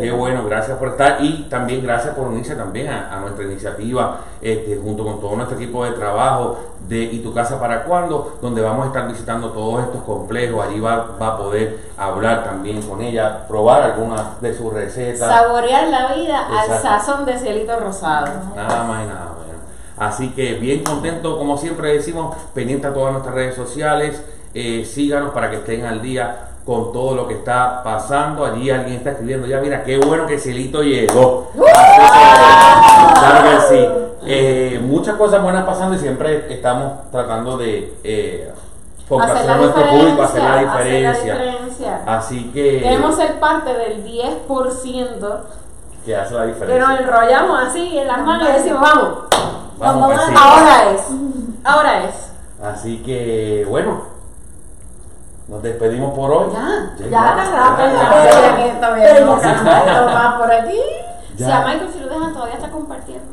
Qué bueno, gracias por estar y también gracias por unirse también a, nuestra iniciativa este, junto con todo nuestro equipo de trabajo de ¿Y tu casa para cuándo? Donde vamos a estar visitando todos estos complejos. Allí va, va a poder hablar también con ella, probar algunas de sus recetas. Saborear la vida al sazón de Cielito Rosado. Nada más y nada menos. Así que bien contento, como siempre decimos, pendiente a todas nuestras redes sociales. Eh, síganos para que estén al día con todo lo que está pasando. Allí alguien está escribiendo, ya mira, qué bueno que Cielito llegó. Claro que sí. Eh, muchas cosas buenas pasando y siempre estamos tratando de eh, a nuestro público, hacer la, diferencia. Así que. Queremos ser parte del 10% que hace la diferencia. Que nos enrollamos así en las manos y decimos, vamos. Vamos, vamos ahora es. Ahora es. Así que, bueno. Nos despedimos por hoy. Ya, ya, ya, ya, por aquí. Si a Michael si lo dejan todavía está compartiendo.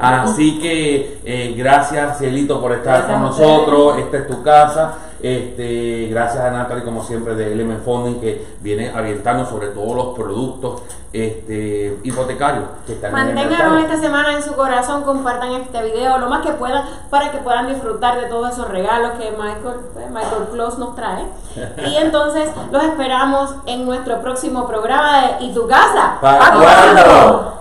Así que eh, gracias Cielito por estar con nosotros. Esta es tu casa. Este, gracias a Natalie, como siempre, de Element Funding, que viene orientando sobre todos los productos este, hipotecarios que están Manténganos esta semana en su corazón, compartan este video lo más que puedan para que puedan disfrutar de todos esos regalos que Michael, pues, Michael Close nos trae. Y entonces los esperamos en nuestro próximo programa de ¿Y tu casa? ¿Para cuándo?